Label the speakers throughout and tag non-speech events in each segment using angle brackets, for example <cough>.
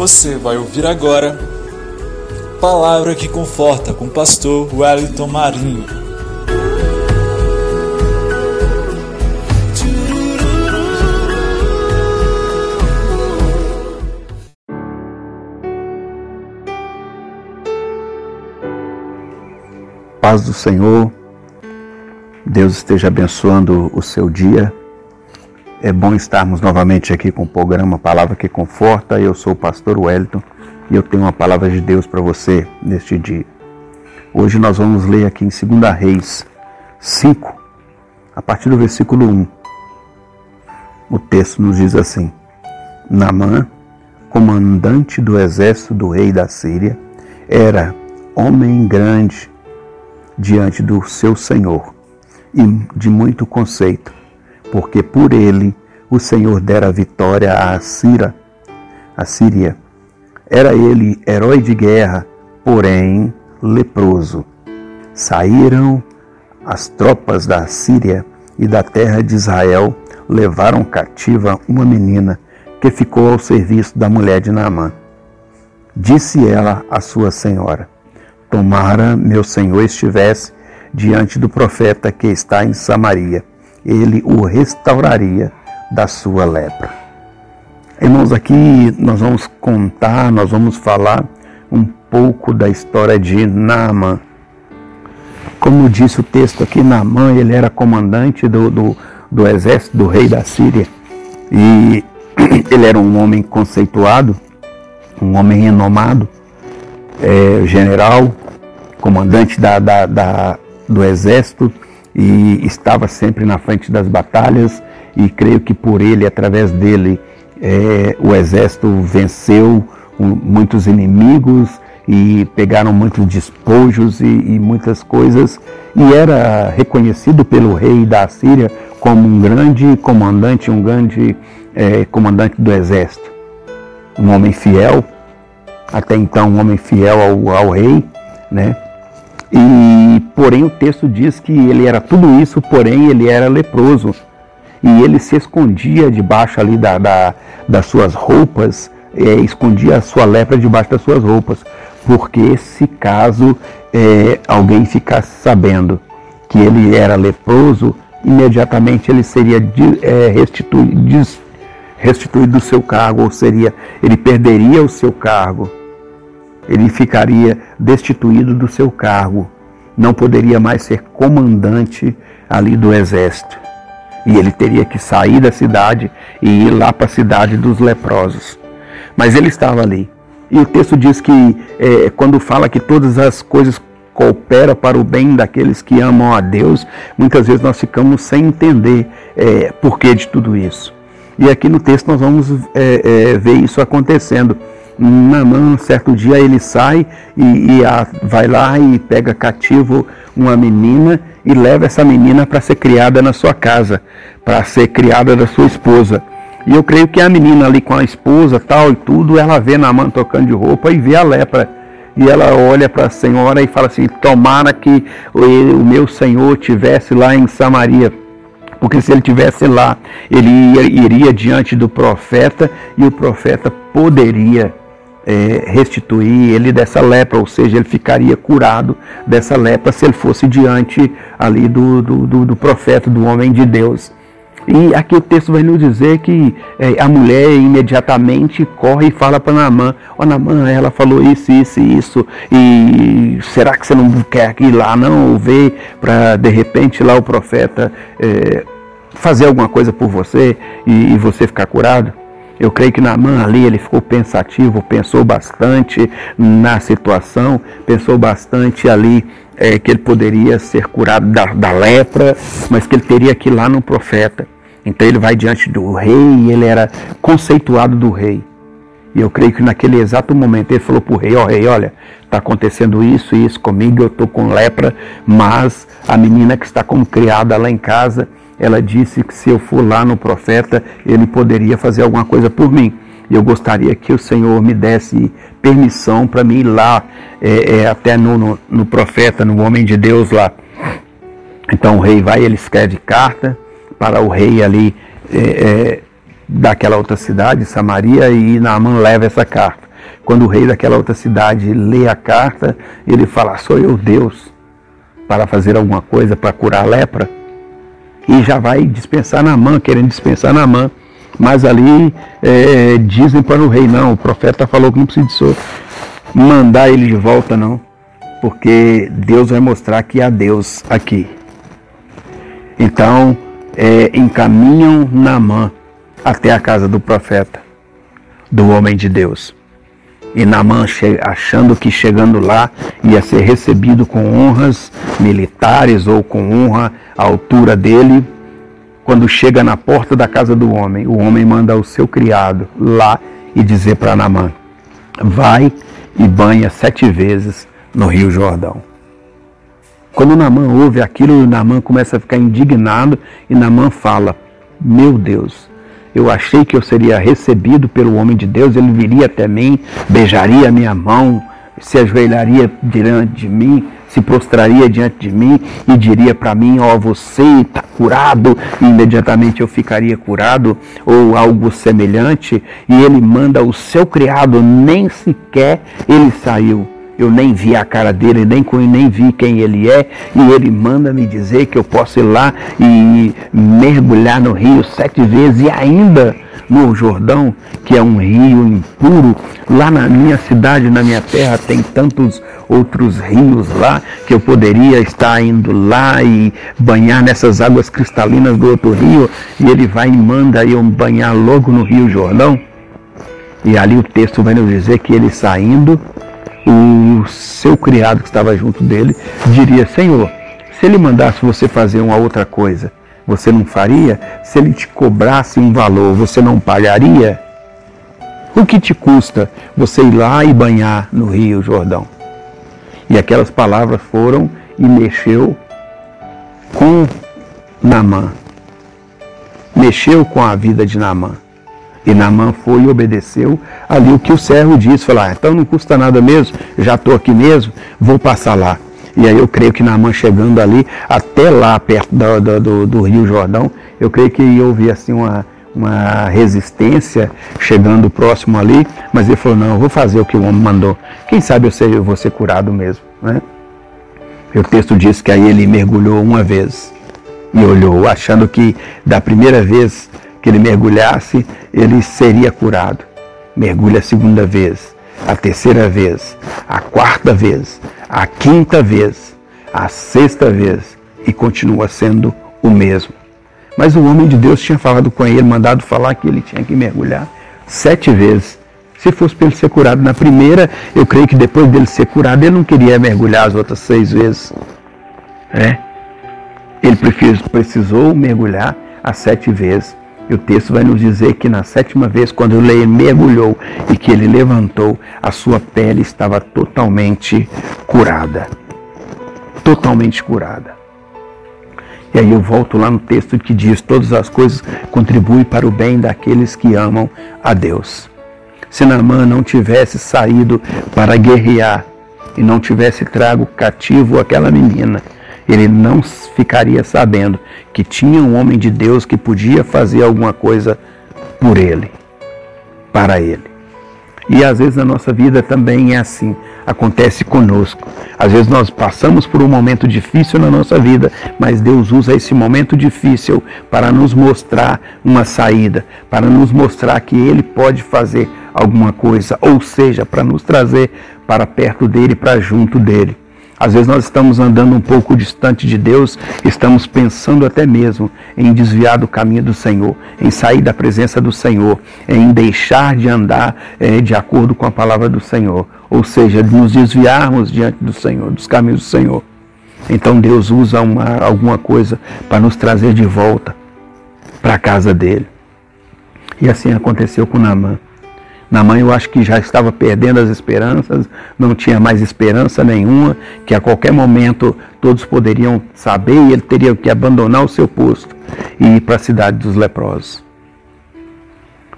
Speaker 1: Você vai ouvir agora Palavra que Conforta com o pastor Wellington Marinho.
Speaker 2: Paz do Senhor, Deus esteja abençoando o seu dia. É bom estarmos novamente aqui com o programa Palavra que Conforta. Eu sou o pastor Wellington e eu tenho uma palavra de Deus para você neste dia. Hoje nós vamos ler aqui em 2 Reis 5, a partir do versículo 1. O texto nos diz assim: Naamã, comandante do exército do rei da Síria, era homem grande diante do seu senhor e de muito conceito porque por ele o Senhor dera vitória à Síria. A Síria. Era ele herói de guerra, porém leproso. Saíram as tropas da Síria e da terra de Israel, levaram cativa uma menina que ficou ao serviço da mulher de Naamã. Disse ela à sua senhora: Tomara meu senhor estivesse diante do profeta que está em Samaria ele o restauraria da sua lepra. Irmãos, aqui nós vamos contar, nós vamos falar um pouco da história de Naamã. Como disse o texto aqui, Naamã ele era comandante do, do, do exército do rei da Síria e <clears throat> ele era um homem conceituado, um homem renomado, é, general, comandante da, da, da, do exército e estava sempre na frente das batalhas e creio que por ele, através dele, é, o exército venceu muitos inimigos e pegaram muitos despojos e, e, muitas coisas e era reconhecido pelo rei da Síria como um grande comandante, um grande é, comandante do exército, um homem fiel, até então um homem fiel ao, ao rei, né? E porém o texto diz que ele era tudo isso, porém ele era leproso. E ele se escondia debaixo ali da, da das suas roupas, é, escondia a sua lepra debaixo das suas roupas, porque se caso é, alguém ficasse sabendo que ele era leproso, imediatamente ele seria é, restituído, restituído do seu cargo, ou seria, ele perderia o seu cargo ele ficaria destituído do seu cargo, não poderia mais ser comandante ali do exército. E ele teria que sair da cidade e ir lá para a cidade dos leprosos. Mas ele estava ali. E o texto diz que, é, quando fala que todas as coisas cooperam para o bem daqueles que amam a Deus, muitas vezes nós ficamos sem entender é, porquê de tudo isso. E aqui no texto nós vamos é, é, ver isso acontecendo. Namã, certo dia ele sai e, e a, vai lá e pega cativo uma menina e leva essa menina para ser criada na sua casa, para ser criada da sua esposa. E eu creio que a menina ali com a esposa tal e tudo, ela vê Namã tocando de roupa e vê a lepra. E ela olha para a senhora e fala assim: Tomara que o meu senhor tivesse lá em Samaria porque se ele tivesse lá, ele iria, iria, diante do profeta e o profeta poderia é, restituir ele dessa lepra, ou seja, ele ficaria curado dessa lepra se ele fosse diante ali do, do, do, do profeta, do homem de Deus. E aqui o texto vai nos dizer que é, a mulher imediatamente corre e fala para Naamã, ó oh, Naamã, ela falou isso, isso e isso, e será que você não quer ir lá não, ver para de repente lá o profeta é, fazer alguma coisa por você e, e você ficar curado? Eu creio que Naaman ali ele ficou pensativo, pensou bastante na situação, pensou bastante ali é, que ele poderia ser curado da, da lepra, mas que ele teria que ir lá no profeta. Então ele vai diante do rei e ele era conceituado do rei. E eu creio que naquele exato momento ele falou para o rei, ó oh, rei, olha, está acontecendo isso e isso comigo, eu estou com lepra, mas a menina que está como criada lá em casa, ela disse que se eu for lá no profeta, ele poderia fazer alguma coisa por mim. E eu gostaria que o Senhor me desse permissão para mim ir lá, é, é, até no, no, no, profeta, no homem de Deus lá. Então o rei vai, ele escreve carta para o rei ali é, é daquela outra cidade, Samaria, e Naaman leva essa carta. quando o rei daquela outra cidade lê a carta, ele fala: Sou eu Deus para fazer alguma coisa para curar a lepra. E já vai dispensar na mão, querendo dispensar na mão. Mas ali é, dizem para o rei: Não, o profeta falou que não precisa mandar ele de volta, não. Porque Deus vai mostrar que há Deus aqui. Então, é, encaminham Naamã até a casa do profeta, do homem de Deus. E Naamã, achando que chegando lá ia ser recebido com honras militares ou com honra à altura dele, quando chega na porta da casa do homem, o homem manda o seu criado lá e dizer para Naamã: Vai e banha sete vezes no Rio Jordão. Quando Naamã ouve aquilo, Naamã começa a ficar indignado e Naamã fala: Meu Deus, eu achei que eu seria recebido pelo homem de Deus, ele viria até mim, beijaria a minha mão, se ajoelharia diante de mim, se prostraria diante de mim e diria para mim: Ó, oh, você está curado, e imediatamente eu ficaria curado, ou algo semelhante, e ele manda o seu criado, nem sequer ele saiu eu nem vi a cara dele, nem, nem vi quem ele é, e ele manda me dizer que eu posso ir lá e mergulhar no rio sete vezes e ainda no Jordão, que é um rio impuro. Lá na minha cidade, na minha terra, tem tantos outros rios lá que eu poderia estar indo lá e banhar nessas águas cristalinas do outro rio. E ele vai e manda eu banhar logo no Rio Jordão. E ali o texto vai nos dizer que ele saindo o seu criado que estava junto dele diria: Senhor, se ele mandasse você fazer uma outra coisa, você não faria? Se ele te cobrasse um valor, você não pagaria? O que te custa você ir lá e banhar no Rio Jordão? E aquelas palavras foram e mexeu com Namã. Mexeu com a vida de Namã. E Naamã foi e obedeceu ali o que o servo disse. Falou, ah, então não custa nada mesmo, já estou aqui mesmo, vou passar lá. E aí eu creio que Naamã chegando ali, até lá perto do, do, do, do Rio Jordão, eu creio que houve assim uma, uma resistência chegando próximo ali, mas ele falou, não, eu vou fazer o que o homem mandou. Quem sabe eu, sei, eu vou ser curado mesmo. Né? O texto diz que aí ele mergulhou uma vez e olhou, achando que da primeira vez que ele mergulhasse, ele seria curado. Mergulha a segunda vez, a terceira vez, a quarta vez, a quinta vez, a sexta vez e continua sendo o mesmo. Mas o homem de Deus tinha falado com ele, mandado falar que ele tinha que mergulhar sete vezes. Se fosse para ele ser curado na primeira, eu creio que depois dele ser curado, ele não queria mergulhar as outras seis vezes. É. Ele precisou mergulhar as sete vezes. E o texto vai nos dizer que na sétima vez, quando ele mergulhou e que ele levantou, a sua pele estava totalmente curada. Totalmente curada. E aí eu volto lá no texto que diz: todas as coisas contribuem para o bem daqueles que amam a Deus. Se Naamã não tivesse saído para guerrear e não tivesse trago cativo aquela menina, ele não ficaria sabendo que tinha um homem de Deus que podia fazer alguma coisa por ele, para ele. E às vezes na nossa vida também é assim, acontece conosco. Às vezes nós passamos por um momento difícil na nossa vida, mas Deus usa esse momento difícil para nos mostrar uma saída, para nos mostrar que Ele pode fazer alguma coisa, ou seja, para nos trazer para perto dele, para junto dele. Às vezes nós estamos andando um pouco distante de Deus, estamos pensando até mesmo em desviar do caminho do Senhor, em sair da presença do Senhor, em deixar de andar é, de acordo com a palavra do Senhor, ou seja, de nos desviarmos diante do Senhor, dos caminhos do Senhor. Então Deus usa uma, alguma coisa para nos trazer de volta para a casa dele. E assim aconteceu com Naamã. Na mãe eu acho que já estava perdendo as esperanças, não tinha mais esperança nenhuma, que a qualquer momento todos poderiam saber e ele teria que abandonar o seu posto e ir para a cidade dos leprosos.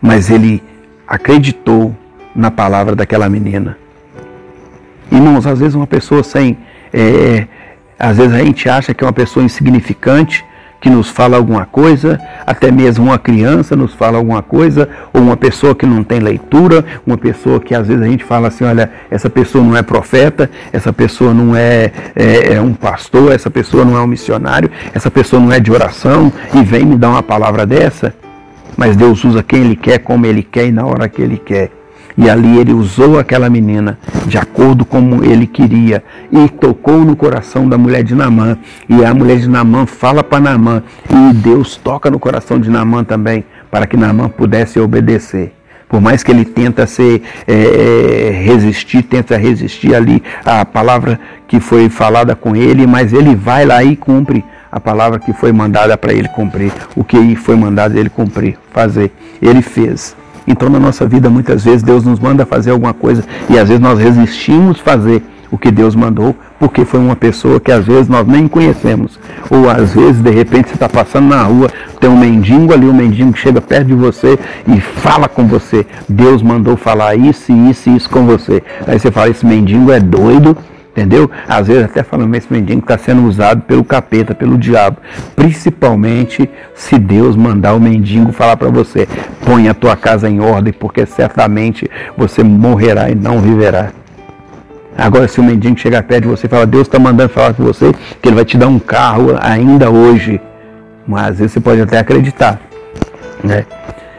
Speaker 2: Mas ele acreditou na palavra daquela menina. Irmãos, às vezes uma pessoa sem. É, às vezes a gente acha que é uma pessoa insignificante, que nos fala alguma coisa, até mesmo uma criança nos fala alguma coisa, ou uma pessoa que não tem leitura, uma pessoa que às vezes a gente fala assim, olha, essa pessoa não é profeta, essa pessoa não é, é, é um pastor, essa pessoa não é um missionário, essa pessoa não é de oração, e vem me dar uma palavra dessa. Mas Deus usa quem Ele quer, como Ele quer e na hora que Ele quer. E ali ele usou aquela menina de acordo como ele queria e tocou no coração da mulher de Namã. E a mulher de Namã fala para Namã e Deus toca no coração de Namã também para que Namã pudesse obedecer. Por mais que ele tenta ser é, é, resistir, tenta resistir ali a palavra que foi falada com ele, mas ele vai lá e cumpre a palavra que foi mandada para ele cumprir, o que foi mandado ele cumprir, fazer. Ele fez. Então, na nossa vida, muitas vezes Deus nos manda fazer alguma coisa e às vezes nós resistimos fazer o que Deus mandou, porque foi uma pessoa que às vezes nós nem conhecemos. Ou às vezes, de repente, você está passando na rua, tem um mendigo ali, um mendigo que chega perto de você e fala com você. Deus mandou falar isso, isso e isso com você. Aí você fala, esse mendigo é doido, Entendeu? Às vezes até falando esse mendigo está sendo usado pelo capeta, pelo diabo. Principalmente se Deus mandar o mendigo falar para você, põe a tua casa em ordem, porque certamente você morrerá e não viverá. Agora, se o mendigo chegar perto de você e falar, Deus está mandando falar com você, que ele vai te dar um carro ainda hoje. Mas às vezes você pode até acreditar. Né?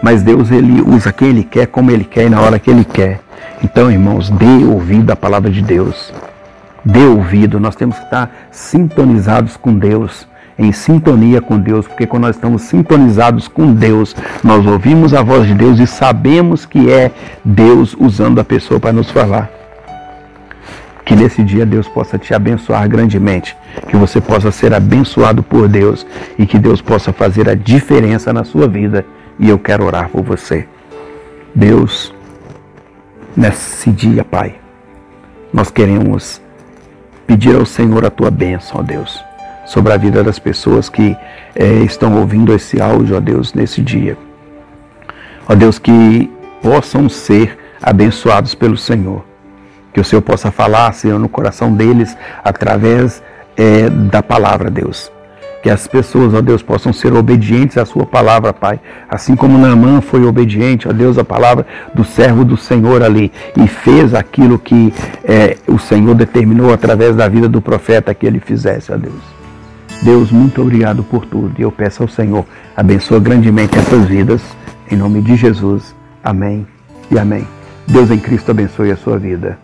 Speaker 2: Mas Deus ele usa quem ele quer, como ele quer e na hora que ele quer. Então, irmãos, dê ouvido à palavra de Deus dê ouvido, nós temos que estar sintonizados com Deus, em sintonia com Deus, porque quando nós estamos sintonizados com Deus, nós ouvimos a voz de Deus e sabemos que é Deus usando a pessoa para nos falar. Que nesse dia Deus possa te abençoar grandemente, que você possa ser abençoado por Deus e que Deus possa fazer a diferença na sua vida. E eu quero orar por você. Deus, nesse dia, Pai, nós queremos pedir ao Senhor a tua bênção, ó Deus, sobre a vida das pessoas que é, estão ouvindo esse áudio, ó Deus, nesse dia. Ó Deus, que possam ser abençoados pelo Senhor. Que o Senhor possa falar, Senhor, no coração deles através é, da palavra, Deus. Que as pessoas, ó Deus, possam ser obedientes à Sua palavra, Pai. Assim como Naamã foi obediente, ó Deus, à palavra do servo do Senhor ali e fez aquilo que é, o Senhor determinou através da vida do profeta que ele fizesse, ó Deus. Deus, muito obrigado por tudo. E eu peço ao Senhor, abençoa grandemente essas vidas. Em nome de Jesus. Amém e amém. Deus em Cristo abençoe a sua vida.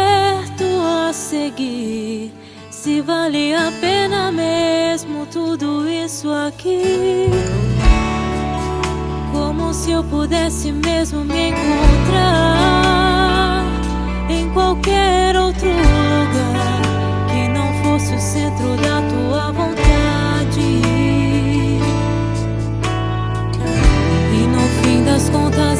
Speaker 3: Certo a seguir. Se vale a pena mesmo tudo isso aqui. Como se eu pudesse mesmo me encontrar em qualquer outro lugar que não fosse o centro da tua vontade. das contas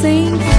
Speaker 3: sing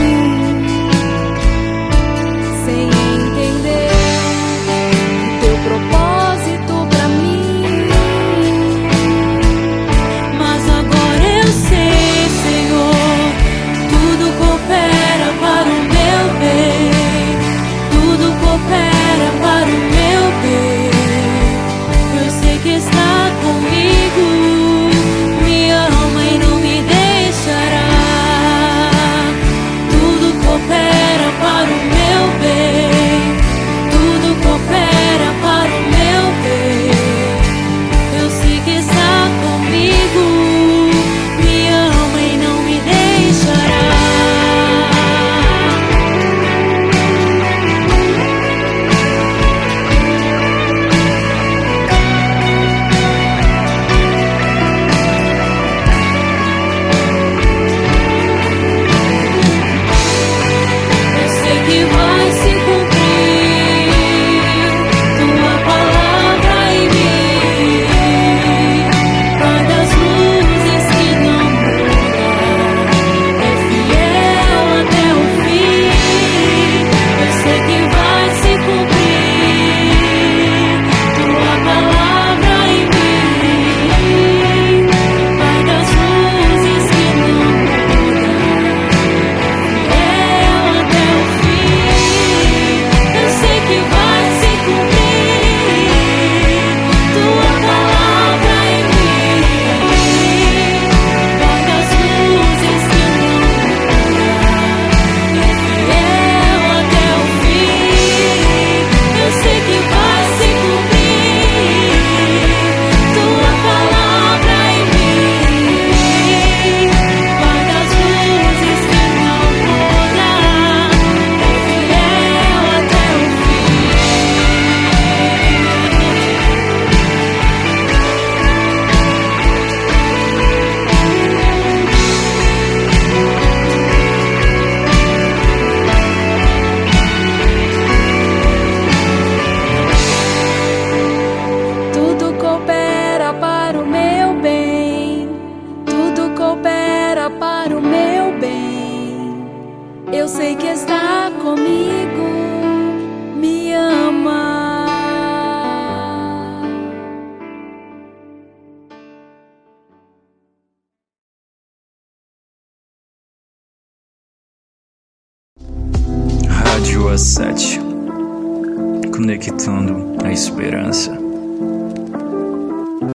Speaker 1: conectando a esperança.